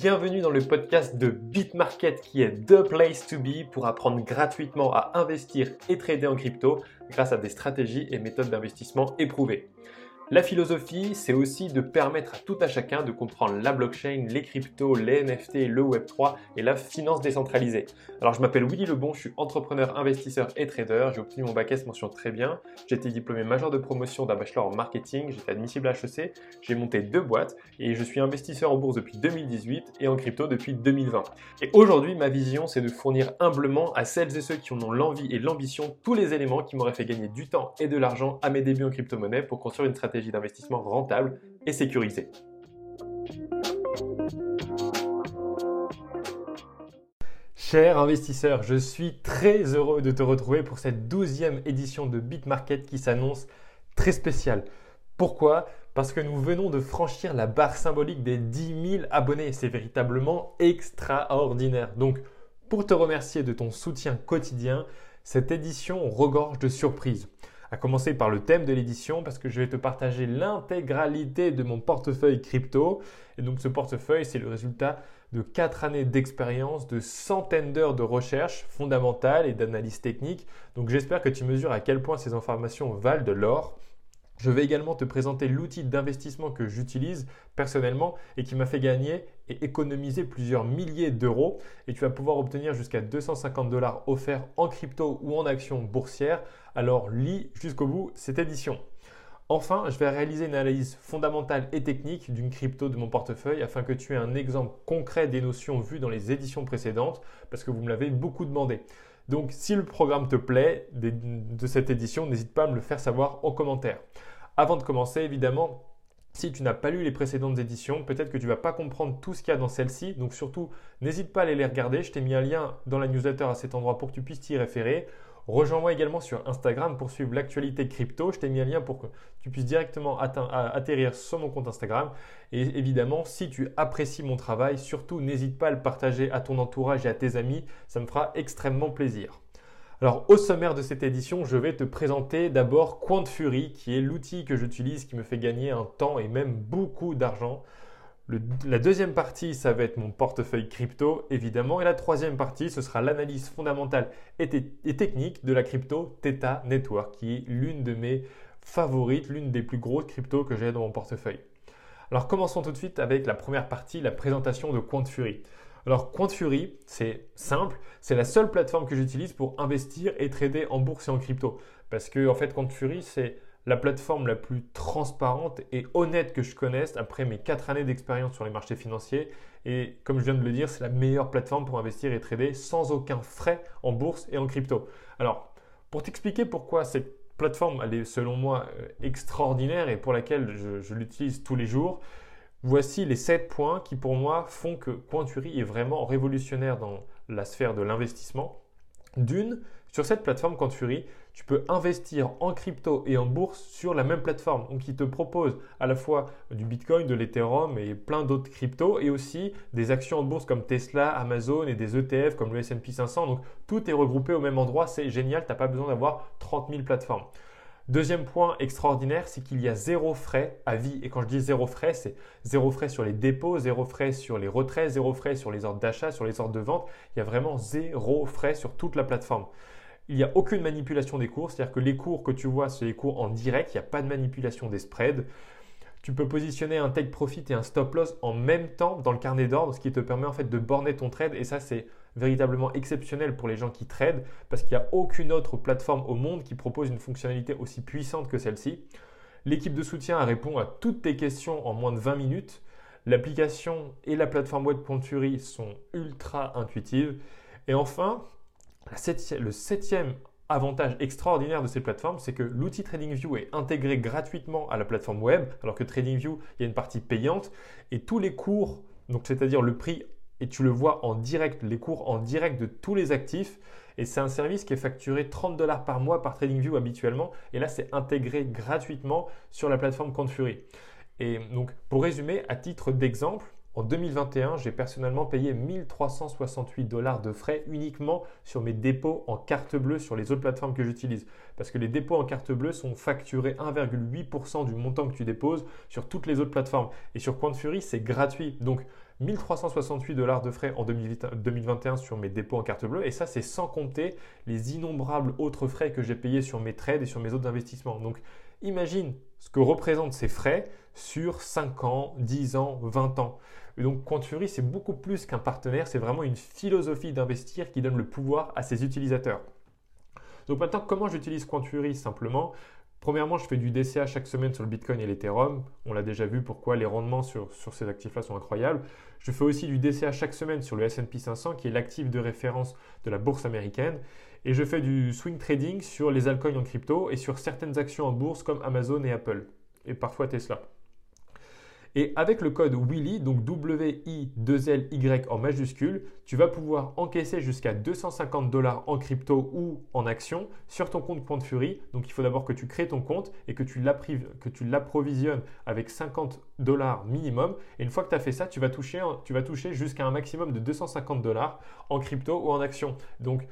bienvenue dans le podcast de BitMarket qui est The Place to Be pour apprendre gratuitement à investir et trader en crypto grâce à des stratégies et méthodes d'investissement éprouvées. La philosophie, c'est aussi de permettre à tout à chacun de comprendre la blockchain, les cryptos, les NFT, le Web3 et la finance décentralisée. Alors je m'appelle Willy Lebon, je suis entrepreneur, investisseur et trader. J'ai obtenu mon bac S mention très bien. J'ai été diplômé major de promotion d'un bachelor en marketing. J'étais admissible à HEC. J'ai monté deux boîtes et je suis investisseur en bourse depuis 2018 et en crypto depuis 2020. Et aujourd'hui, ma vision, c'est de fournir humblement à celles et ceux qui en ont l'envie et l'ambition tous les éléments qui m'auraient fait gagner du temps et de l'argent à mes débuts en crypto-monnaie pour construire une stratégie d'investissement rentable et sécurisée. Cher investisseur, je suis très heureux de te retrouver pour cette douzième édition de BitMarket qui s'annonce très spéciale. Pourquoi? Parce que nous venons de franchir la barre symbolique des 10 000 abonnés. C'est véritablement extraordinaire. Donc, pour te remercier de ton soutien quotidien, cette édition regorge de surprises à commencer par le thème de l'édition parce que je vais te partager l'intégralité de mon portefeuille crypto. Et donc ce portefeuille, c'est le résultat de 4 années d'expérience, de centaines d'heures de recherche fondamentale et d'analyse technique. Donc j'espère que tu mesures à quel point ces informations valent de l'or. Je vais également te présenter l'outil d'investissement que j'utilise personnellement et qui m'a fait gagner et économiser plusieurs milliers d'euros. Et tu vas pouvoir obtenir jusqu'à 250 dollars offerts en crypto ou en actions boursières. Alors lis jusqu'au bout cette édition. Enfin, je vais réaliser une analyse fondamentale et technique d'une crypto de mon portefeuille afin que tu aies un exemple concret des notions vues dans les éditions précédentes parce que vous me l'avez beaucoup demandé. Donc si le programme te plaît de cette édition, n'hésite pas à me le faire savoir en commentaire. Avant de commencer, évidemment, si tu n'as pas lu les précédentes éditions, peut-être que tu ne vas pas comprendre tout ce qu'il y a dans celle-ci. Donc surtout, n'hésite pas à aller les regarder. Je t'ai mis un lien dans la newsletter à cet endroit pour que tu puisses t'y référer. Rejoins-moi également sur Instagram pour suivre l'actualité crypto. Je t'ai mis un lien pour que tu puisses directement atterrir sur mon compte Instagram. Et évidemment, si tu apprécies mon travail, surtout n'hésite pas à le partager à ton entourage et à tes amis. Ça me fera extrêmement plaisir. Alors au sommaire de cette édition, je vais te présenter d'abord QuantFury, qui est l'outil que j'utilise qui me fait gagner un temps et même beaucoup d'argent la deuxième partie, ça va être mon portefeuille crypto, évidemment. Et la troisième partie, ce sera l'analyse fondamentale et, technique de la crypto Theta Network, qui est l'une de mes favorites, l'une des plus grosses cryptos que j'ai dans mon portefeuille. Alors commençons tout de suite avec la première partie, la présentation de QuantFury. Alors QuantFury, c'est simple, c'est la seule plateforme que j'utilise pour investir et trader en bourse et en crypto. Parce que en fait, QuantFury, c'est la plateforme la plus transparente et honnête que je connaisse après mes 4 années d'expérience sur les marchés financiers. Et comme je viens de le dire, c'est la meilleure plateforme pour investir et trader sans aucun frais en bourse et en crypto. Alors, pour t'expliquer pourquoi cette plateforme, elle est selon moi euh, extraordinaire et pour laquelle je, l'utilise tous les jours, voici les 7 points qui pour moi font que Quanturi est vraiment révolutionnaire dans la sphère de l'investissement. D'une, sur cette plateforme Quantfury, tu peux investir en crypto et en bourse sur la même plateforme. Il te propose à la fois du Bitcoin, de l'Ethereum et plein d'autres cryptos et aussi des actions en bourse comme Tesla, Amazon et des ETF comme le S&P 500. Donc, tout est regroupé au même endroit. C'est génial. Tu n'as pas besoin d'avoir 30 000 plateformes. Deuxième point extraordinaire, c'est qu'il y a zéro frais à vie. Et quand je dis zéro frais, c'est zéro frais sur les dépôts, zéro frais sur les retraits, zéro frais sur les ordres d'achat, sur les ordres de vente. Il y a vraiment zéro frais sur toute la plateforme. Il n'y a aucune manipulation des cours, c'est-à-dire que les cours que tu vois, c'est les cours en direct, il n'y a pas de manipulation des spreads. Tu peux positionner un take profit et un stop loss en même temps dans le carnet d'ordre, ce qui te permet en fait de borner ton trade. Et ça, c'est véritablement exceptionnel pour les gens qui tradent parce qu'il n'y a aucune autre plateforme au monde qui propose une fonctionnalité aussi puissante que celle-ci. L'équipe de soutien répond à toutes tes questions en moins de 20 minutes. L'application et la plateforme web sont ultra intuitives. Et enfin, le septième avantage extraordinaire de ces plateformes, c'est que l'outil TradingView est intégré gratuitement à la plateforme web, alors que TradingView, il y a une partie payante et tous les cours, donc c'est-à-dire le prix et tu le vois en direct, les cours en direct de tous les actifs. Et c'est un service qui est facturé 30 dollars par mois par TradingView habituellement. Et là, c'est intégré gratuitement sur la plateforme Confury. Et donc, pour résumer, à titre d'exemple, en 2021, j'ai personnellement payé 1368 dollars de frais uniquement sur mes dépôts en carte bleue sur les autres plateformes que j'utilise. Parce que les dépôts en carte bleue sont facturés 1,8% du montant que tu déposes sur toutes les autres plateformes. Et sur CoinFury, c'est gratuit. Donc, 1368 dollars de frais en 2021 sur mes dépôts en carte bleue. Et ça, c'est sans compter les innombrables autres frais que j'ai payés sur mes trades et sur mes autres investissements. Imagine ce que représentent ces frais sur 5 ans, 10 ans, 20 ans. Et donc, Quantfury, c'est beaucoup plus qu'un partenaire, c'est vraiment une philosophie d'investir qui donne le pouvoir à ses utilisateurs. Donc maintenant, comment j'utilise Quantfury Simplement, Premièrement, je fais du DCA chaque semaine sur le Bitcoin et l'Ethereum. On l'a déjà vu pourquoi les rendements sur, ces actifs-là sont incroyables. Je fais aussi du DCA chaque semaine sur le SP 500, qui est l'actif de référence de la bourse américaine. Et je fais du swing trading sur les altcoins en crypto et sur certaines actions en bourse comme Amazon et Apple. Et parfois Tesla. Et avec le code WILLY, donc W-I-2-L-Y en majuscule, tu vas pouvoir encaisser jusqu'à 250 dollars en crypto ou en action sur ton compte Point Fury. Donc il faut d'abord que tu crées ton compte et que tu l'approvisionnes avec 50 dollars minimum. Et une fois que tu as fait ça, tu vas toucher, toucher jusqu'à un maximum de 250 dollars en crypto ou en action. Donc,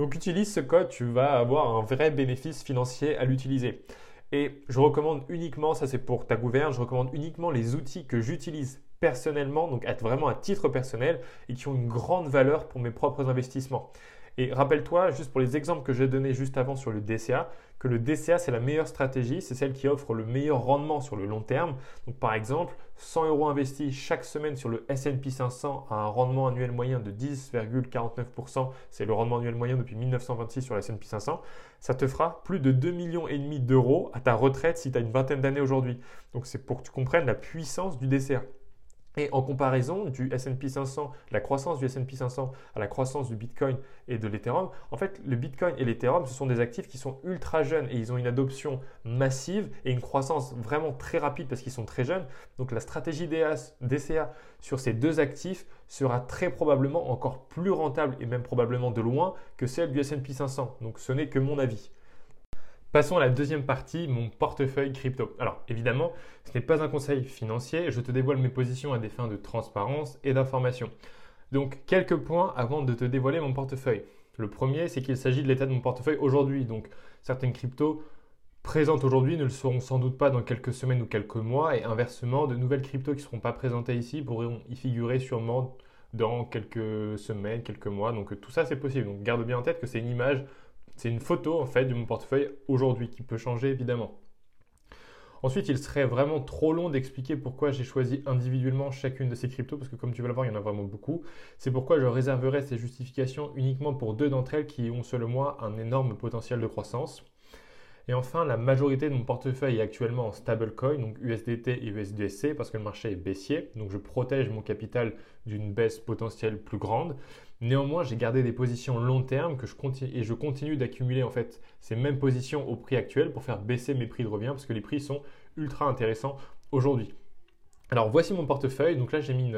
donc utilise ce code, tu vas avoir un vrai bénéfice financier à l'utiliser. Et je recommande uniquement, ça c'est pour ta gouverne, je recommande uniquement les outils que j'utilise personnellement, donc vraiment à titre personnel et qui ont une grande valeur pour mes propres investissements. Et rappelle-toi, juste pour les exemples que j'ai donnés juste avant sur le DCA, que le DCA, c'est la meilleure stratégie, c'est celle qui offre le meilleur rendement sur le long terme. Donc par exemple, 100 euros investis chaque semaine sur le S&P 500 à un rendement annuel moyen de 10,49%, c'est le rendement annuel moyen depuis 1926 sur le S&P 500, ça te fera plus de 2,5 millions d'euros à ta retraite si tu as une vingtaine d'années aujourd'hui. Donc c'est pour que tu comprennes la puissance du DCA. Et en comparaison du S&P 500, la croissance du S&P 500 à la croissance du Bitcoin et de l'Ethereum, en fait, le Bitcoin et l'Ethereum, ce sont des actifs qui sont ultra jeunes et ils ont une adoption massive et une croissance vraiment très rapide parce qu'ils sont très jeunes. Donc la stratégie DCA sur ces deux actifs sera très probablement encore plus rentable et même probablement de loin que celle du S&P 500. Donc ce n'est que mon avis. Passons à la deuxième partie, mon portefeuille crypto. Alors évidemment, ce n'est pas un conseil financier, je te dévoile mes positions à des fins de transparence et d'information. Donc quelques points avant de te dévoiler mon portefeuille. Le premier, c'est qu'il s'agit de l'état de mon portefeuille aujourd'hui. Donc certaines cryptos présentes aujourd'hui ne le seront sans doute pas dans quelques semaines ou quelques mois, et inversement, de nouvelles cryptos qui ne seront pas présentées ici pourront y figurer sûrement dans quelques semaines, quelques mois. Donc tout ça, c'est possible. Donc garde bien en tête que c'est une image c'est une photo en fait de mon portefeuille aujourd'hui qui peut changer évidemment. Ensuite, il serait vraiment trop long d'expliquer pourquoi j'ai choisi individuellement chacune de ces cryptos, parce que comme tu vas le voir, il y en a vraiment beaucoup. C'est pourquoi je réserverai ces justifications uniquement pour deux d'entre elles qui ont selon moi un énorme potentiel de croissance. Et enfin, la majorité de mon portefeuille est actuellement en stablecoin, donc USDT et USDC, parce que le marché est baissier, donc je protège mon capital d'une baisse potentielle plus grande. Néanmoins, j'ai gardé des positions long terme et je continue d'accumuler en fait ces mêmes positions au prix actuel pour faire baisser mes prix de revient parce que les prix sont ultra intéressants aujourd'hui. Alors voici mon portefeuille. Donc là, j'ai mis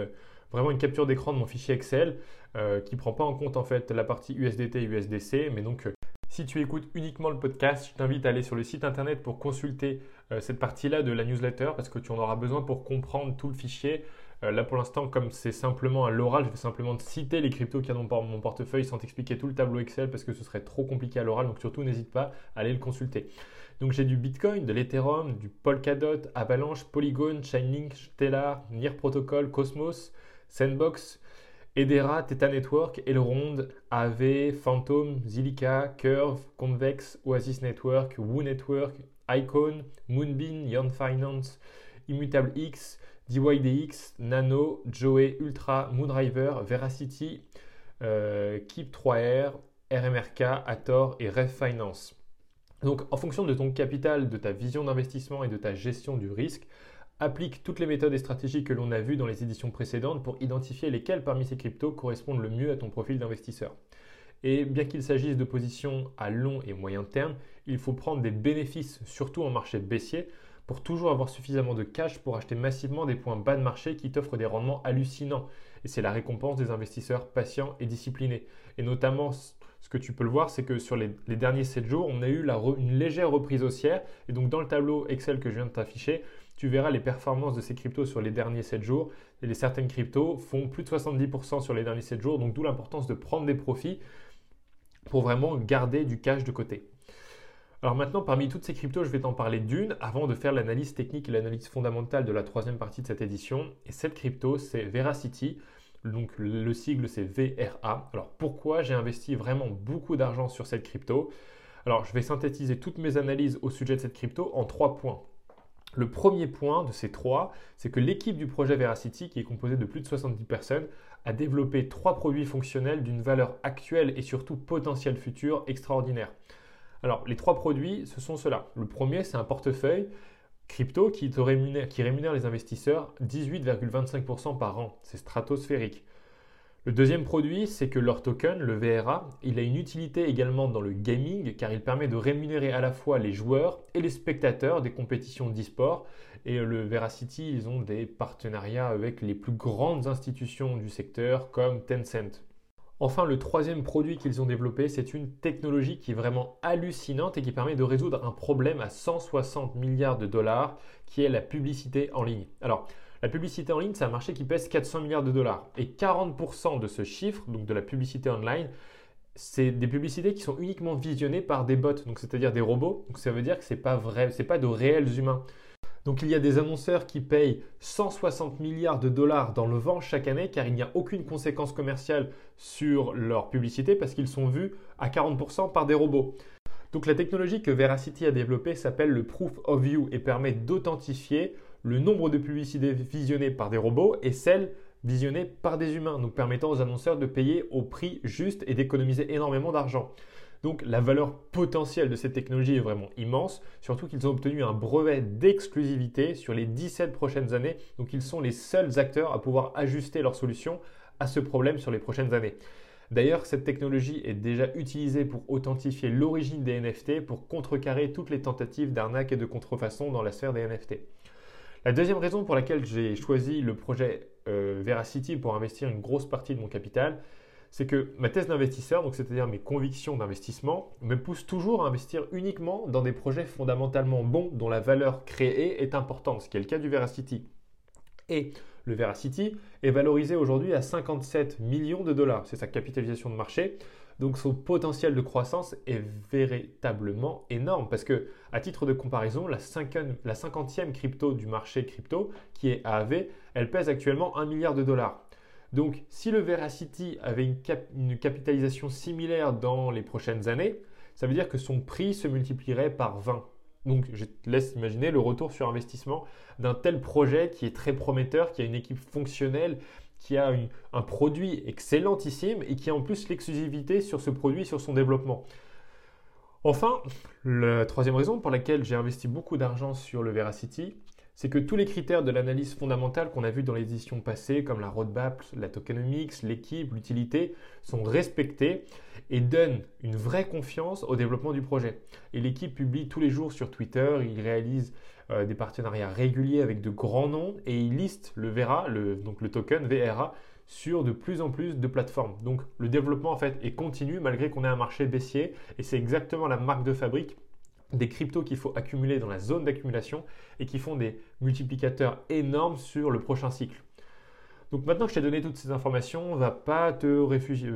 vraiment une capture d'écran de mon fichier Excel euh, qui ne prend pas en compte en fait la partie USDT et USDC, mais donc euh, si tu écoutes uniquement le podcast, je t'invite à aller sur le site internet pour consulter euh, cette partie-là de la newsletter parce que tu en auras besoin pour comprendre tout le fichier. Euh, là pour l'instant, comme c'est simplement à l'oral, je vais simplement te citer les cryptos qu'il y a dans mon portefeuille sans t'expliquer tout le tableau Excel parce que ce serait trop compliqué à l'oral. Donc surtout, n'hésite pas à aller le consulter. Donc j'ai du Bitcoin, de l'Ethereum, du Polkadot, Avalanche, Polygon, Chainlink, Stellar, Near Protocol, Cosmos, Sandbox, Edera, Theta Network, Elrond, AV, Phantom, Zilliqa, Curve, Convex, Oasis Network, Woo Network, Icon, Moonbeam, Yarn Finance, Immutable X, DYDX, Nano, Joey, Ultra, Moonriver, Veracity, euh, Keep3R, RMRK, Ator et Rev Finance. Donc en fonction de ton capital, de ta vision d'investissement et de ta gestion du risque, applique toutes les méthodes et stratégies que l'on a vues dans les éditions précédentes pour identifier lesquelles parmi ces cryptos correspondent le mieux à ton profil d'investisseur. Et bien qu'il s'agisse de positions à long et moyen terme, il faut prendre des bénéfices, surtout en marché baissier, pour toujours avoir suffisamment de cash pour acheter massivement des points bas de marché qui t'offrent des rendements hallucinants. Et c'est la récompense des investisseurs patients et disciplinés. Et notamment, ce que tu peux le voir, c'est que sur les, derniers 7 jours, on a eu une légère reprise haussière. Et donc dans le tableau Excel que je viens de t'afficher, tu verras les performances de ces cryptos sur les derniers 7 jours. Et certaines cryptos font plus de 70% sur les derniers 7 jours. Donc d'où l'importance de prendre des profits pour vraiment garder du cash de côté. Alors maintenant, parmi toutes ces cryptos, je vais t'en parler d'une avant de faire l'analyse technique et l'analyse fondamentale de la troisième partie de cette édition. Et cette crypto, c'est Veracity. Donc le sigle, c'est VRA. Alors pourquoi j'ai investi vraiment beaucoup d'argent sur cette crypto? Alors je vais synthétiser toutes mes analyses au sujet de cette crypto en trois points. Le premier point de ces trois, c'est que l'équipe du projet Veracity, qui est composée de plus de 70 personnes, a développé trois produits fonctionnels d'une valeur actuelle et surtout potentielle future extraordinaire. Alors, les trois produits, ce sont ceux-là. Le premier, c'est un portefeuille crypto qui, rémunère, rémunère les investisseurs 18,25% par an. C'est stratosphérique. Le deuxième produit, c'est que leur token, le VRA, il a une utilité également dans le gaming car il permet de rémunérer à la fois les joueurs et les spectateurs des compétitions d'e-sport. Et le Veracity, ils ont des partenariats avec les plus grandes institutions du secteur comme Tencent. Enfin, le troisième produit qu'ils ont développé, c'est une technologie qui est vraiment hallucinante et qui permet de résoudre un problème à 160 milliards de dollars, qui est la publicité en ligne. Alors, la publicité en ligne, c'est un marché qui pèse 400 milliards de dollars. Et 40% de ce chiffre, donc de la publicité online, c'est des publicités qui sont uniquement visionnées par des bots, donc c'est-à-dire des robots. Donc ça veut dire que ce n'est pas vrai, c'est pas de réels humains. Donc il y a des annonceurs qui payent 160 milliards de dollars dans le vent chaque année car il n'y a aucune conséquence commerciale sur leur publicité parce qu'ils sont vus à 40% par des robots. Donc la technologie que Veracity a développée s'appelle le Proof of View et permet d'authentifier le nombre de publicités visionnées par des robots et celles visionnées par des humains, donc permettant aux annonceurs de payer au prix juste et d'économiser énormément d'argent. Donc la valeur potentielle de cette technologie est vraiment immense, surtout qu'ils ont obtenu un brevet d'exclusivité sur les 17 prochaines années, donc ils sont les seuls acteurs à pouvoir ajuster leur solution à ce problème sur les prochaines années. D'ailleurs, cette technologie est déjà utilisée pour authentifier l'origine des NFT pour contrecarrer toutes les tentatives d'arnaque et de contrefaçon dans la sphère des NFT. La deuxième raison pour laquelle j'ai choisi le projet euh, Veracity pour investir une grosse partie de mon capital, c'est que ma thèse d'investisseur, donc c'est-à-dire mes convictions d'investissement, me poussent toujours à investir uniquement dans des projets fondamentalement bons dont la valeur créée est importante, ce qui est le cas du Veracity. Et le Veracity est valorisé aujourd'hui à 57 millions de dollars, c'est sa capitalisation de marché. Donc son potentiel de croissance est véritablement énorme parce que, à titre de comparaison, la, 50e crypto du marché crypto, qui est AAV, elle pèse actuellement 1 milliard de dollars. Donc, si le Veracity avait une, capitalisation similaire dans les prochaines années, ça veut dire que son prix se multiplierait par 20. Donc, je te laisse imaginer le retour sur investissement d'un tel projet qui est très prometteur, qui a une équipe fonctionnelle, qui a un produit excellentissime et qui a en plus l'exclusivité sur ce produit, sur son développement. Enfin, la troisième raison pour laquelle j'ai investi beaucoup d'argent sur le Veracity, c'est que tous les critères de l'analyse fondamentale qu'on a vu dans les éditions passées, comme la roadmap, la tokenomics, l'équipe, l'utilité, sont respectés et donnent une vraie confiance au développement du projet. Et l'équipe publie tous les jours sur Twitter, il réalise euh, des partenariats réguliers avec de grands noms et il liste le VRA, le, donc le token VRA, sur de plus en plus de plateformes. Donc le développement en fait est continu malgré qu'on ait un marché baissier et c'est exactement la marque de fabrique des cryptos qu'il faut accumuler dans la zone d'accumulation et qui font des multiplicateurs énormes sur le prochain cycle. Donc maintenant que je t'ai donné toutes ces informations, va pas te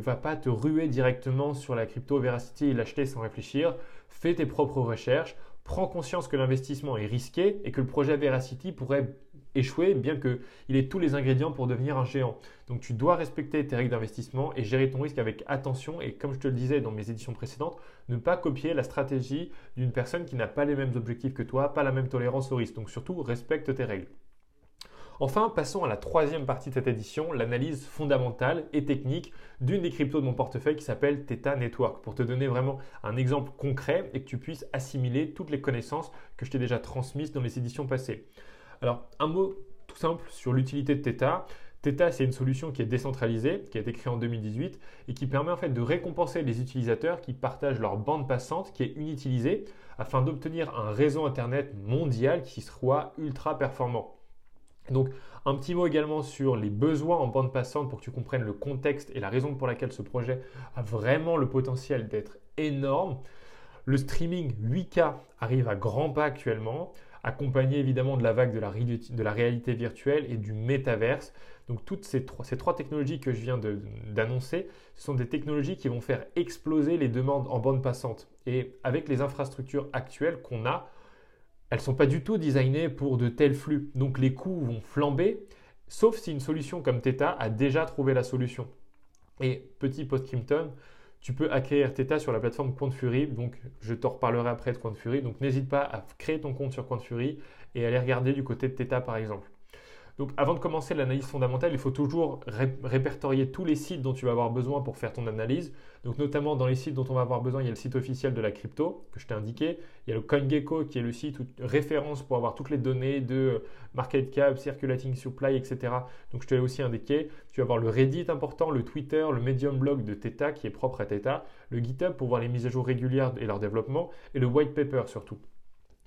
va pas te ruer directement sur la crypto Veracity et l'acheter sans réfléchir. Fais tes propres recherches, prends conscience que l'investissement est risqué et que le projet Veracity pourrait échouer, bien qu'il ait tous les ingrédients pour devenir un géant. Donc tu dois respecter tes règles d'investissement et gérer ton risque avec attention et comme je te le disais dans mes éditions précédentes, ne pas copier la stratégie d'une personne qui n'a pas les mêmes objectifs que toi, pas la même tolérance au risque. Donc surtout, respecte tes règles. Enfin, passons à la troisième partie de cette édition, l'analyse fondamentale et technique d'une des cryptos de mon portefeuille qui s'appelle Theta Network, pour te donner vraiment un exemple concret et que tu puisses assimiler toutes les connaissances que je t'ai déjà transmises dans les éditions passées. Alors, un mot tout simple sur l'utilité de Theta. Theta, c'est une solution qui est décentralisée, qui a été créée en 2018 et qui permet en fait de récompenser les utilisateurs qui partagent leur bande passante qui est inutilisée afin d'obtenir un réseau Internet mondial qui soit ultra performant. Donc, un petit mot également sur les besoins en bande passante pour que tu comprennes le contexte et la raison pour laquelle ce projet a vraiment le potentiel d'être énorme. Le streaming 8K arrive à grands pas actuellement. Accompagné évidemment de la vague de la, réalité virtuelle et du métaverse. Donc toutes ces trois, ces trois technologies que je viens d'annoncer, ce sont des technologies qui vont faire exploser les demandes en bande passante. Et avec les infrastructures actuelles qu'on a, elles ne sont pas du tout designées pour de tels flux. Donc les coûts vont flamber, sauf si une solution comme Theta a déjà trouvé la solution. Et petit post-Crimpton, tu peux acquérir Theta sur la plateforme Fury. Donc, je t'en reparlerai après de Fury. Donc, n'hésite pas à créer ton compte sur Fury et aller regarder du côté de Theta, par exemple. Donc avant de commencer l'analyse fondamentale, il faut toujours répertorier tous les sites dont tu vas avoir besoin pour faire ton analyse. Donc notamment dans les sites dont on va avoir besoin, il y a le site officiel de la crypto que je t'ai indiqué. Il y a le CoinGecko qui est le site référence pour avoir toutes les données de market cap, circulating supply, etc. Donc je te l'ai aussi indiqué. Tu vas avoir le Reddit important, le Twitter, le Medium blog de Theta qui est propre à Theta, le GitHub pour voir les mises à jour régulières et leur développement, et le white paper surtout.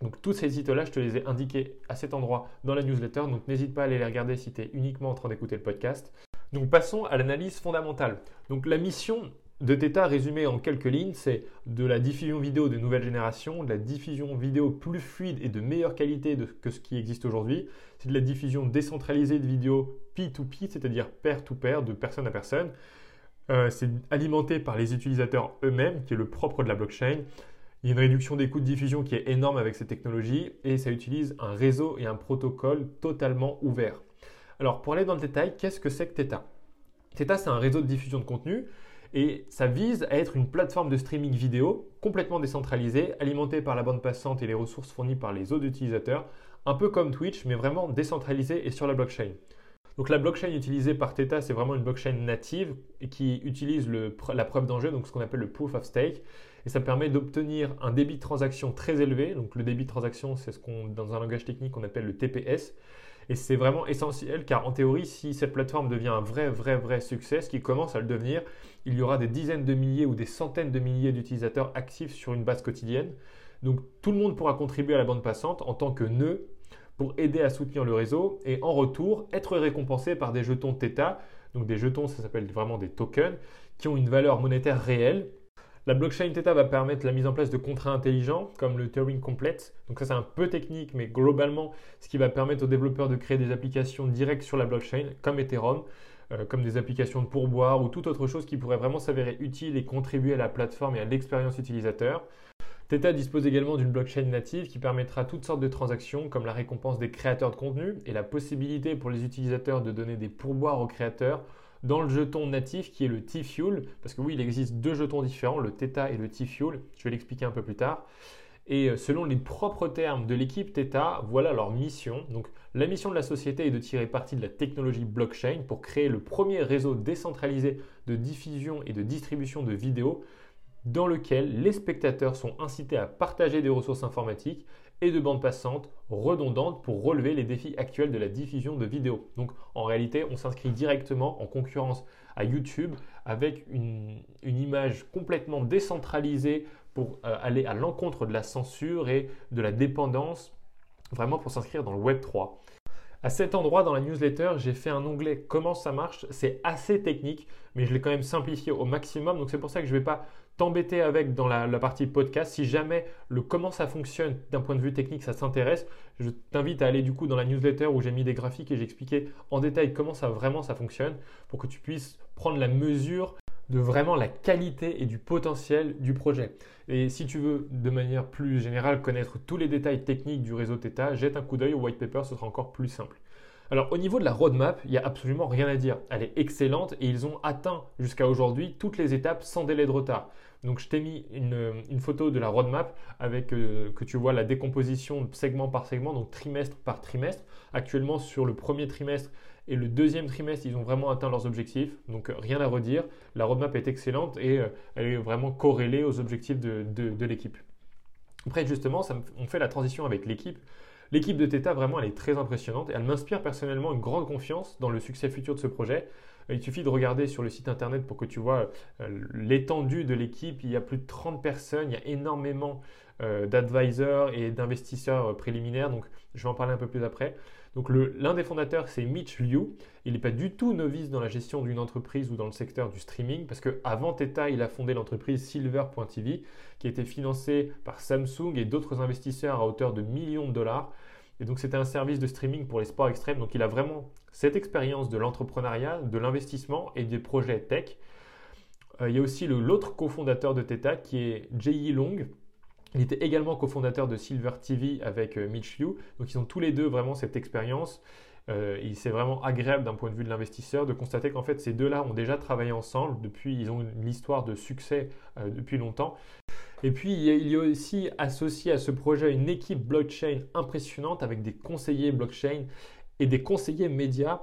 Donc tous ces sites-là, je te les ai indiqués à cet endroit dans la newsletter, donc n'hésite pas à aller les regarder si tu es uniquement en train d'écouter le podcast. Donc passons à l'analyse fondamentale. Donc la mission de Theta résumée en quelques lignes, c'est de la diffusion vidéo de nouvelle génération, de la diffusion vidéo plus fluide et de meilleure qualité que ce qui existe aujourd'hui. C'est de la diffusion décentralisée de vidéos P2P, c'est-à-dire pair-to-pair, de personne à personne. Euh, c'est alimenté par les utilisateurs eux-mêmes, qui est le propre de la blockchain. Il y a une réduction des coûts de diffusion qui est énorme avec ces technologies et ça utilise un réseau et un protocole totalement ouvert. Alors pour aller dans le détail, qu'est-ce que c'est que Theta? Theta c'est un réseau de diffusion de contenu et ça vise à être une plateforme de streaming vidéo complètement décentralisée, alimentée par la bande passante et les ressources fournies par les autres utilisateurs, un peu comme Twitch mais vraiment décentralisée et sur la blockchain. Donc la blockchain utilisée par Theta, c'est vraiment une blockchain native qui utilise la preuve d'enjeu, donc ce qu'on appelle le proof of stake. Et ça permet d'obtenir un débit de transaction très élevé. Donc le débit de transaction, c'est ce qu'on, dans un langage technique, on appelle le TPS. Et c'est vraiment essentiel car en théorie, si cette plateforme devient un vrai, vrai, vrai succès, ce qui commence à le devenir, il y aura des dizaines de milliers ou des centaines de milliers d'utilisateurs actifs sur une base quotidienne. Donc tout le monde pourra contribuer à la bande passante en tant que nœud pour aider à soutenir le réseau et en retour être récompensé par des jetons Theta. Donc des jetons, ça s'appelle vraiment des tokens qui ont une valeur monétaire réelle. La blockchain Theta va permettre la mise en place de contrats intelligents comme le Turing Complete. Donc ça c'est un peu technique, mais globalement, ce qui va permettre aux développeurs de créer des applications directes sur la blockchain comme Ethereum, euh, comme des applications de pourboire ou toute autre chose qui pourrait vraiment s'avérer utile et contribuer à la plateforme et à l'expérience utilisateur. Theta dispose également d'une blockchain native qui permettra toutes sortes de transactions comme la récompense des créateurs de contenu et la possibilité pour les utilisateurs de donner des pourboires aux créateurs dans le jeton natif qui est le T-Fuel, parce que oui, il existe deux jetons différents, le Theta et le T-Fuel, je vais l'expliquer un peu plus tard. Et euh, selon les propres termes de l'équipe Theta, voilà leur mission. Donc la mission de la société est de tirer parti de la technologie blockchain pour créer le premier réseau décentralisé de diffusion et de distribution de vidéos dans lequel les spectateurs sont incités à partager des ressources informatiques et de bandes passantes redondantes pour relever les défis actuels de la diffusion de vidéos. Donc en réalité, on s'inscrit directement en concurrence à YouTube avec une, image complètement décentralisée pour euh, aller à l'encontre de la censure et de la dépendance, vraiment pour s'inscrire dans le Web 3. À cet endroit dans la newsletter, j'ai fait un onglet comment ça marche? C'est assez technique, mais je l'ai quand même simplifié au maximum. Donc c'est pour ça que je ne vais pas t'embêter avec dans la, partie podcast. Si jamais le comment ça fonctionne d'un point de vue technique, ça s'intéresse, je t'invite à aller du coup dans la newsletter où j'ai mis des graphiques et j'ai expliqué en détail comment ça vraiment ça fonctionne pour que tu puisses prendre la mesure de vraiment la qualité et du potentiel du projet. Et si tu veux de manière plus générale connaître tous les détails techniques du réseau Theta, jette un coup d'œil au white paper, ce sera encore plus simple. Alors au niveau de la roadmap, il n'y a absolument rien à dire. Elle est excellente et ils ont atteint jusqu'à aujourd'hui toutes les étapes sans délai de retard. Donc je t'ai mis une, photo de la roadmap avec euh, que tu vois la décomposition segment par segment, donc trimestre par trimestre. Actuellement sur le premier trimestre et le deuxième trimestre, ils ont vraiment atteint leurs objectifs. Donc rien à redire. La roadmap est excellente et euh, elle est vraiment corrélée aux objectifs de, l'équipe. Après justement, on fait la transition avec l'équipe. L'équipe de Theta, vraiment, elle est très impressionnante et elle m'inspire personnellement une grande confiance dans le succès futur de ce projet. Il suffit de regarder sur le site internet pour que tu vois euh, l'étendue de l'équipe. Il y a plus de 30 personnes, il y a énormément euh, d'advisors et d'investisseurs euh, préliminaires. Donc, je vais en parler un peu plus après. Donc l'un des fondateurs, c'est Mitch Liu. Il n'est pas du tout novice dans la gestion d'une entreprise ou dans le secteur du streaming, parce qu'avant Theta, il a fondé l'entreprise Silver.tv, qui a été financée par Samsung et d'autres investisseurs à hauteur de millions de dollars. Et donc c'était un service de streaming pour les sports extrêmes. Donc il a vraiment cette expérience de l'entrepreneuriat, de l'investissement et des projets tech. Euh, il y a aussi l'autre cofondateur de Theta qui est Jay Long. Il était également cofondateur de Silver TV avec euh, Mitch Liu. Donc ils ont tous les deux vraiment cette expérience. Euh, c'est vraiment agréable d'un point de vue de l'investisseur de constater qu'en fait ces deux-là ont déjà travaillé ensemble depuis, ils ont une histoire de succès depuis longtemps. Et puis, il y a aussi associé à ce projet une équipe blockchain impressionnante avec des conseillers blockchain et des conseillers médias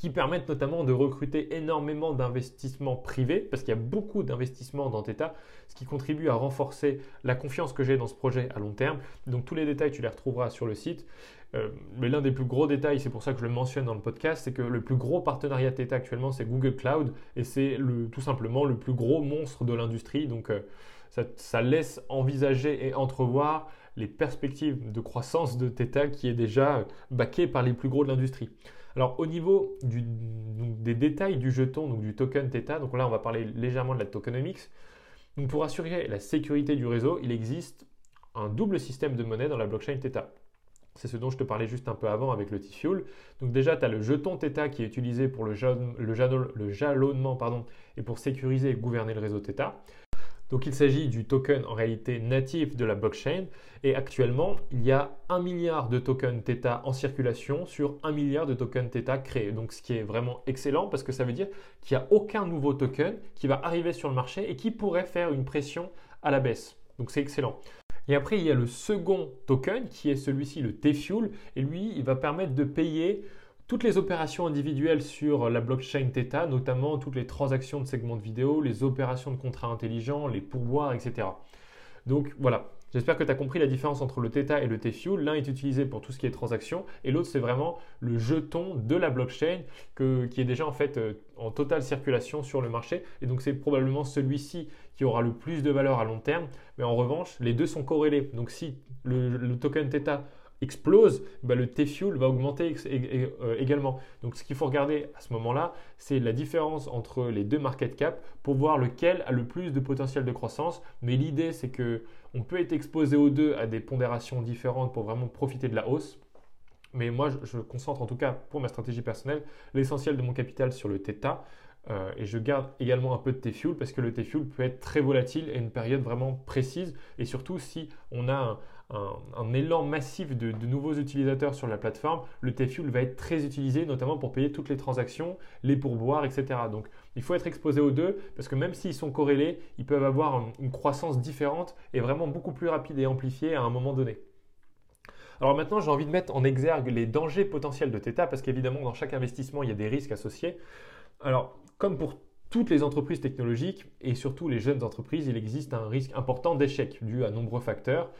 qui permettent notamment de recruter énormément d'investissements privés, parce qu'il y a beaucoup d'investissements dans Theta, ce qui contribue à renforcer la confiance que j'ai dans ce projet à long terme. Donc tous les détails, tu les retrouveras sur le site. Euh, mais l'un des plus gros détails, c'est pour ça que je le mentionne dans le podcast, c'est que le plus gros partenariat Theta actuellement, c'est Google Cloud, et c'est tout simplement le plus gros monstre de l'industrie. Donc euh, ça, laisse envisager et entrevoir les perspectives de croissance de Theta qui est déjà baqué par les plus gros de l'industrie. Alors au niveau des détails du jeton, donc du token Theta, donc là on va parler légèrement de la tokenomics. Pour assurer la sécurité du réseau, il existe un double système de monnaie dans la blockchain Theta. C'est ce dont je te parlais juste un peu avant avec le T-Fuel. Donc déjà, tu as le jeton Theta qui est utilisé pour le, jalonnement pardon, et pour sécuriser et gouverner le réseau Theta. Donc il s'agit du token en réalité natif de la blockchain et actuellement il y a un milliard de tokens Theta en circulation sur un milliard de tokens Theta créés. Donc ce qui est vraiment excellent parce que ça veut dire qu'il n'y a aucun nouveau token qui va arriver sur le marché et qui pourrait faire une pression à la baisse. Donc c'est excellent. Et après il y a le second token qui est celui-ci, le T-Fuel et lui il va permettre de payer toutes les opérations individuelles sur la blockchain Theta, notamment toutes les transactions de segments de vidéo, les opérations de contrats intelligents, les pourboires, etc. Donc voilà, j'espère que tu as compris la différence entre le Theta et le T-Fuel. L'un est utilisé pour tout ce qui est transactions et l'autre c'est vraiment le jeton de la blockchain qui est déjà en fait euh, en totale circulation sur le marché. Et donc c'est probablement celui-ci qui aura le plus de valeur à long terme. Mais en revanche, les deux sont corrélés. Donc si le token Theta explose, bah, le T-Fuel va augmenter euh, également. Donc ce qu'il faut regarder à ce moment-là, c'est la différence entre les deux market cap pour voir lequel a le plus de potentiel de croissance. Mais l'idée, c'est que on peut être exposé aux deux à des pondérations différentes pour vraiment profiter de la hausse. Mais moi, je, concentre en tout cas pour ma stratégie personnelle l'essentiel de mon capital sur le Theta. Euh, et je garde également un peu de T-Fuel parce que le T-Fuel peut être très volatile à une période vraiment précise. Et surtout si on a un, élan massif de, nouveaux utilisateurs sur la plateforme, le T-Fuel va être très utilisé, notamment pour payer toutes les transactions, les pourboires, etc. Donc il faut être exposé aux deux, parce que même s'ils sont corrélés, ils peuvent avoir une croissance différente et vraiment beaucoup plus rapide et amplifiée à un moment donné. Alors maintenant, j'ai envie de mettre en exergue les dangers potentiels de Theta, parce qu'évidemment, dans chaque investissement, il y a des risques associés. Alors, comme pour toutes les entreprises technologiques et surtout les jeunes entreprises, il existe un risque important d'échec dû à nombreux facteurs.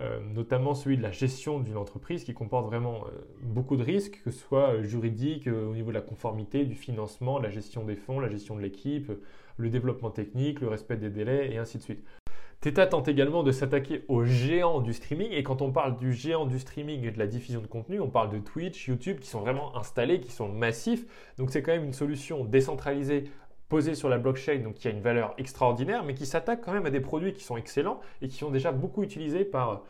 Euh, notamment celui de la gestion d'une entreprise qui comporte vraiment euh, beaucoup de risques, que ce soit euh, juridique, au niveau de la conformité, du financement, la gestion des fonds, la gestion de l'équipe, le développement technique, le respect des délais et ainsi de suite. Theta tente également de s'attaquer aux géants du streaming et quand on parle du géant du streaming et de la diffusion de contenu, on parle de Twitch, YouTube qui sont vraiment installés, qui sont massifs. Donc c'est quand même une solution décentralisée posé sur la blockchain, donc qui a une valeur extraordinaire, mais qui s'attaque quand même à des produits qui sont excellents et qui sont déjà beaucoup utilisés par,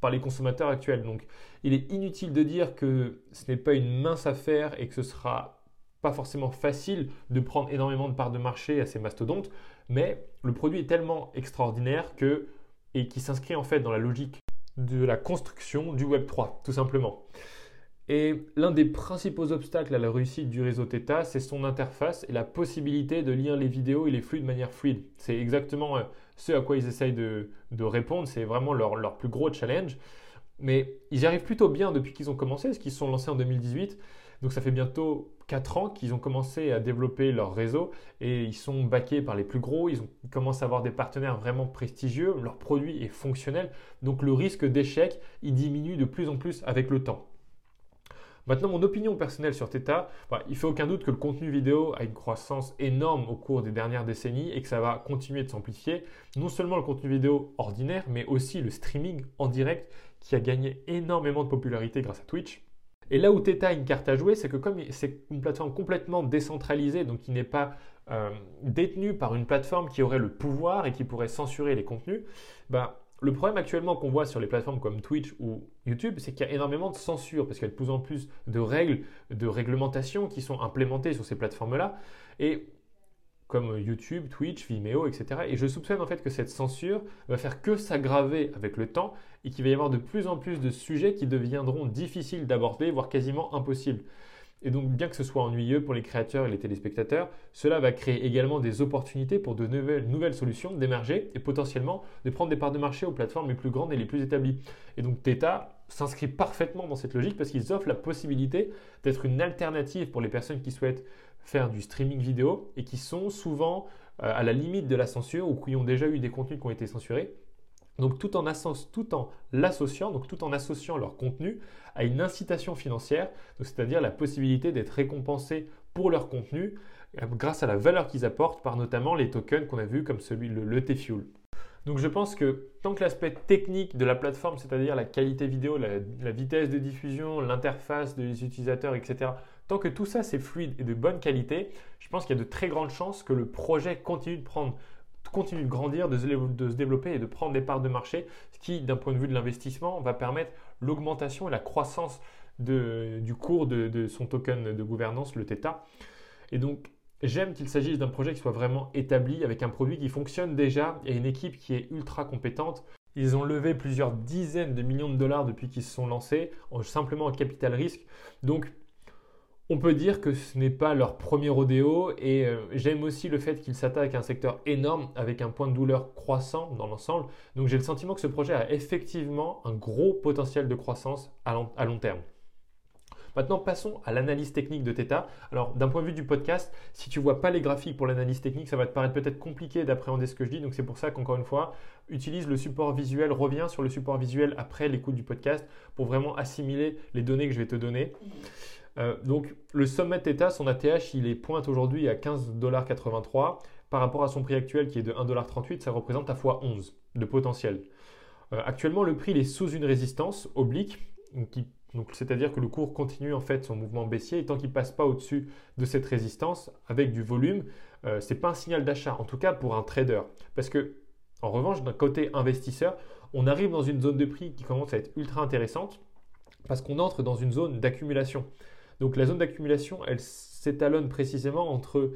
par les consommateurs actuels. Donc il est inutile de dire que ce n'est pas une mince affaire et que ce sera pas forcément facile de prendre énormément de parts de marché à ces mastodontes, mais le produit est tellement extraordinaire et qui s'inscrit en fait dans la logique de la construction du Web 3, tout simplement. Et l'un des principaux obstacles à la réussite du réseau Theta, c'est son interface et la possibilité de lire les vidéos et les flux de manière fluide. C'est exactement euh, ce à quoi ils essayent de, répondre, c'est vraiment leur, plus gros challenge. Mais ils y arrivent plutôt bien depuis qu'ils ont commencé, parce qu'ils se sont lancés en 2018. Donc ça fait bientôt 4 ans qu'ils ont commencé à développer leur réseau et ils sont backés par les plus gros, ils, ont, commencent à avoir des partenaires vraiment prestigieux, leur produit est fonctionnel, donc le risque d'échec, il diminue de plus en plus avec le temps. Maintenant, mon opinion personnelle sur Theta, bah, il ne fait aucun doute que le contenu vidéo a une croissance énorme au cours des dernières décennies et que ça va continuer de s'amplifier. Non seulement le contenu vidéo ordinaire, mais aussi le streaming en direct qui a gagné énormément de popularité grâce à Twitch. Et là où Theta a une carte à jouer, c'est que comme c'est une plateforme complètement décentralisée, donc qui n'est pas euh, détenue par une plateforme qui aurait le pouvoir et qui pourrait censurer les contenus, bah, le problème actuellement qu'on voit sur les plateformes comme Twitch ou YouTube, c'est qu'il y a énormément de censure parce qu'il y a de plus en plus de règles, de réglementations qui sont implémentées sur ces plateformes-là. Et comme YouTube, Twitch, Vimeo, etc. Et je soupçonne en fait que cette censure va faire que s'aggraver avec le temps et qu'il va y avoir de plus en plus de sujets qui deviendront difficiles d'aborder, voire quasiment impossibles. Et donc, bien que ce soit ennuyeux pour les créateurs et les téléspectateurs, cela va créer également des opportunités pour de nouvelles, nouvelles solutions d'émerger et potentiellement de prendre des parts de marché aux plateformes les plus grandes et les plus établies. Et donc, Theta s'inscrit parfaitement dans cette logique parce qu'ils offrent la possibilité d'être une alternative pour les personnes qui souhaitent faire du streaming vidéo et qui sont souvent euh, à la limite de la censure ou qui ont déjà eu des contenus qui ont été censurés. Donc tout en, tout l'associant, donc tout en associant leur contenu à une incitation financière, c'est-à-dire la possibilité d'être récompensés pour leur contenu euh, grâce à la valeur qu'ils apportent par notamment les tokens qu'on a vus comme celui le, le. Donc je pense que tant que l'aspect technique de la plateforme, c'est-à-dire la qualité vidéo, la vitesse de diffusion, l'interface des utilisateurs, etc., Tant que tout ça c'est fluide et de bonne qualité, je pense qu'il y a de très grandes chances que le projet continue de prendre continue de grandir, de se, développer et de prendre des parts de marché, ce qui, d'un point de vue de l'investissement, va permettre l'augmentation et la croissance du cours de, son token de gouvernance, le Theta. Et donc, j'aime qu'il s'agisse d'un projet qui soit vraiment établi, avec un produit qui fonctionne déjà et une équipe qui est ultra compétente. Ils ont levé plusieurs dizaines de millions de dollars depuis qu'ils se sont lancés, simplement en capital risque. Donc, on peut dire que ce n'est pas leur premier rodéo et euh, j'aime aussi le fait qu'ils s'attaquent à un secteur énorme avec un point de douleur croissant dans l'ensemble. Donc j'ai le sentiment que ce projet a effectivement un gros potentiel de croissance à long, terme. Maintenant, passons à l'analyse technique de Theta. Alors, d'un point de vue du podcast, si tu vois pas les graphiques pour l'analyse technique, ça va te paraître peut-être compliqué d'appréhender ce que je dis. Donc, c'est pour ça qu'encore une fois, utilise le support visuel, reviens sur le support visuel après l'écoute du podcast pour vraiment assimiler les données que je vais te donner. Euh, donc le sommet Theta, son ATH, il est pointe aujourd'hui à 15,83$ par rapport à son prix actuel qui est de 1,38$, ça représente à fois 11 de potentiel. Euh, actuellement, le prix est sous une résistance oblique, c'est-à-dire que le cours continue en fait son mouvement baissier et tant qu'il ne passe pas au-dessus de cette résistance avec du volume, euh, ce n'est pas un signal d'achat, en tout cas pour un trader. Parce que, en revanche, d'un côté investisseur, on arrive dans une zone de prix qui commence à être ultra intéressante parce qu'on entre dans une zone d'accumulation. Donc la zone d'accumulation, elle s'étalonne précisément entre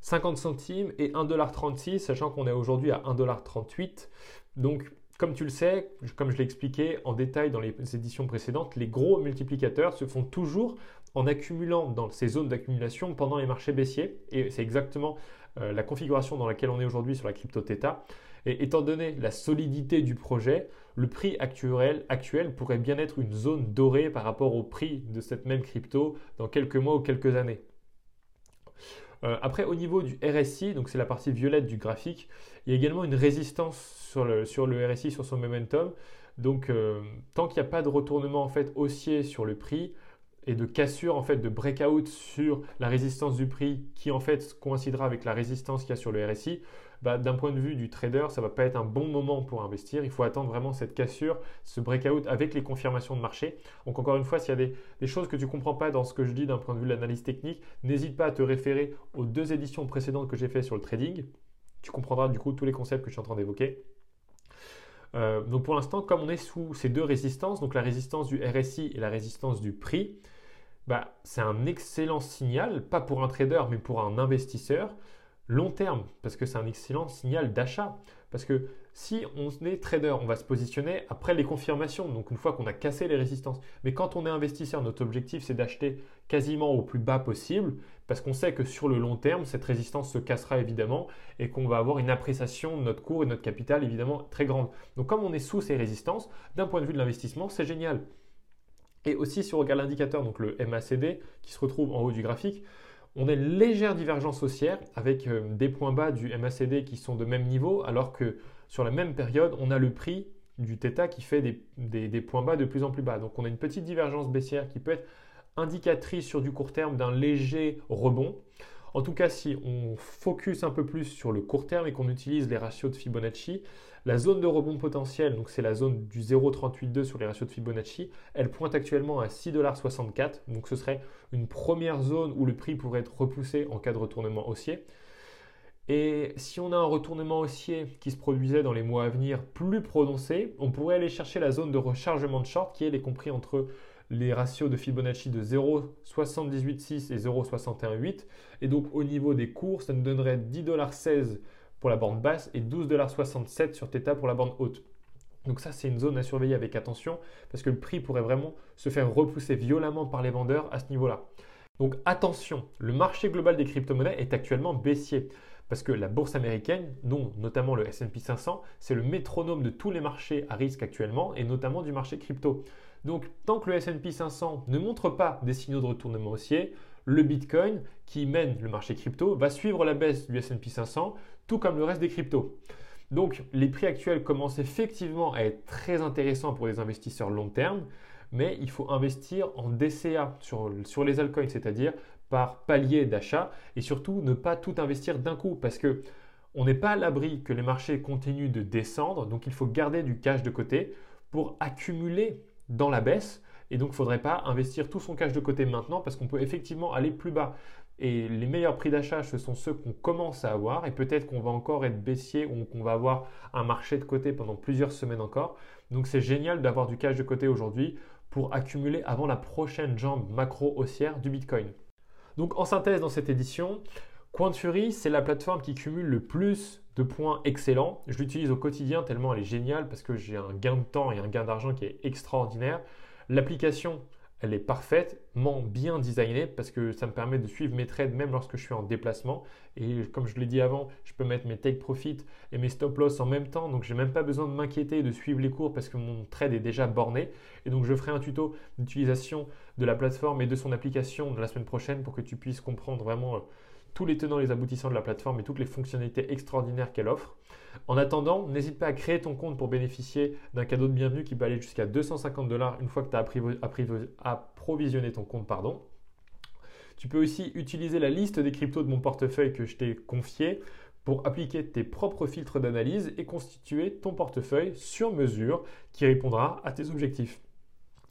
50 centimes et 1,36$, sachant qu'on est aujourd'hui à 1,38$. Donc comme tu le sais, comme je l'ai expliqué en détail dans les éditions précédentes, les gros multiplicateurs se font toujours en accumulant dans ces zones d'accumulation pendant les marchés baissiers. Et c'est exactement euh, la configuration dans laquelle on est aujourd'hui sur la crypto Theta. Et étant donné la solidité du projet, le prix actuel, pourrait bien être une zone dorée par rapport au prix de cette même crypto dans quelques mois ou quelques années. Euh, après, au niveau du RSI, donc c'est la partie violette du graphique, il y a également une résistance sur le, sur le RSI, sur son momentum. Donc, euh, tant qu'il n'y a pas de retournement en fait haussier sur le prix, et de cassure en fait de breakout sur la résistance du prix qui en fait coïncidera avec la résistance qu'il y a sur le RSI, bah, d'un point de vue du trader, ça va pas être un bon moment pour investir. Il faut attendre vraiment cette cassure, ce breakout avec les confirmations de marché. Donc encore une fois, s'il y a des, choses que tu comprends pas dans ce que je dis d'un point de vue de l'analyse technique, n'hésite pas à te référer aux deux éditions précédentes que j'ai fait sur le trading. Tu comprendras du coup tous les concepts que je suis en train d'évoquer. Euh, donc pour l'instant, comme on est sous ces deux résistances, donc la résistance du RSI et la résistance du prix, bah, c'est un excellent signal, pas pour un trader, mais pour un investisseur long terme, parce que c'est un excellent signal d'achat. Parce que si on est trader, on va se positionner après les confirmations, donc une fois qu'on a cassé les résistances. Mais quand on est investisseur, notre objectif c'est d'acheter quasiment au plus bas possible, parce qu'on sait que sur le long terme, cette résistance se cassera évidemment et qu'on va avoir une appréciation de notre cours et de notre capital évidemment très grande. Donc comme on est sous ces résistances, d'un point de vue de l'investissement, c'est génial. Et aussi si on regarde l'indicateur, donc le MACD, qui se retrouve en haut du graphique, on a une légère divergence haussière avec euh, des points bas du MACD qui sont de même niveau, alors que sur la même période, on a le prix du θ qui fait des, points bas de plus en plus bas. Donc on a une petite divergence baissière qui peut être indicatrice sur du court terme d'un léger rebond. En tout cas, si on focus un peu plus sur le court terme et qu'on utilise les ratios de Fibonacci, La zone de rebond potentiel, donc c'est la zone du 0,382 sur les ratios de Fibonacci, elle pointe actuellement à 6,64$. Donc ce serait une première zone où le prix pourrait être repoussé en cas de retournement haussier. Et si on a un retournement haussier qui se produisait dans les mois à venir plus prononcé, on pourrait aller chercher la zone de rechargement de short qui est compris entre les ratios de Fibonacci de 0,786 et 0,618. Et donc au niveau des cours, ça nous donnerait 10,16$ pour la bande basse et 12,67$ sur Theta pour la bande haute. Donc ça, c'est une zone à surveiller avec attention parce que le prix pourrait vraiment se faire repousser violemment par les vendeurs à ce niveau-là. Donc attention, le marché global des crypto-monnaies est actuellement baissier parce que la bourse américaine, dont notamment le S&P 500, c'est le métronome de tous les marchés à risque actuellement et notamment du marché crypto. Donc tant que le S&P 500 ne montre pas des signaux de retournement haussier, le Bitcoin, qui mène le marché crypto, va suivre la baisse du S&P 500, tout comme le reste des cryptos. Donc les prix actuels commencent effectivement à être très intéressants pour les investisseurs long terme, mais il faut investir en DCA sur, sur les altcoins, c'est-à-dire par palier d'achat, et surtout ne pas tout investir d'un coup, parce que on n'est pas à l'abri que les marchés continuent de descendre, donc il faut garder du cash de côté pour accumuler dans la baisse et donc, il ne faudrait pas investir tout son cash de côté maintenant parce qu'on peut effectivement aller plus bas. Et les meilleurs prix d'achat, ce sont ceux qu'on commence à avoir. Et peut-être qu'on va encore être baissier ou qu'on va avoir un marché de côté pendant plusieurs semaines encore. Donc, c'est génial d'avoir du cash de côté aujourd'hui pour accumuler avant la prochaine jambe macro haussière du Bitcoin. Donc, en synthèse dans cette édition, Quantfury, c'est la plateforme qui cumule le plus de points excellents. Je l'utilise au quotidien tellement elle est géniale parce que j'ai un gain de temps et un gain d'argent qui est extraordinaire. L'application, elle est parfaitement bien designée parce que ça me permet de suivre mes trades même lorsque je suis en déplacement. Et comme je l'ai dit avant, je peux mettre mes take profit et mes stop loss en même temps. Donc, je n'ai même pas besoin de m'inquiéter de suivre les cours parce que mon trade est déjà borné. Et donc, je ferai un tuto d'utilisation de la plateforme et de son application la semaine prochaine pour que tu puisses comprendre vraiment euh, tous les tenants et les aboutissants de la plateforme et toutes les fonctionnalités extraordinaires qu'elle offre. En attendant, n'hésite pas à créer ton compte pour bénéficier d'un cadeau de bienvenue qui peut aller jusqu'à 250 dollars une fois que tu as approvisionné ton compte. Pardon. Tu peux aussi utiliser la liste des cryptos de mon portefeuille que je t'ai confié pour appliquer tes propres filtres d'analyse et constituer ton portefeuille sur mesure qui répondra à tes objectifs.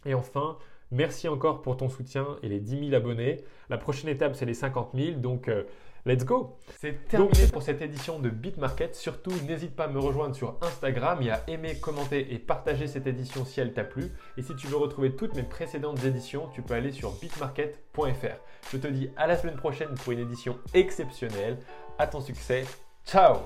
Et enfin, Merci encore pour ton soutien et les 10 000 abonnés. La prochaine étape, c'est les 50 000. Donc, euh, let's go C'est terminé pour cette édition de BitMarket. Surtout, n'hésite pas à me rejoindre sur Instagram et à aimer, commenter et partager cette édition si elle t'a plu. Et si tu veux retrouver toutes mes précédentes éditions, tu peux aller sur bitmarket.fr. Je te dis à la semaine prochaine pour une édition exceptionnelle. À ton succès. Ciao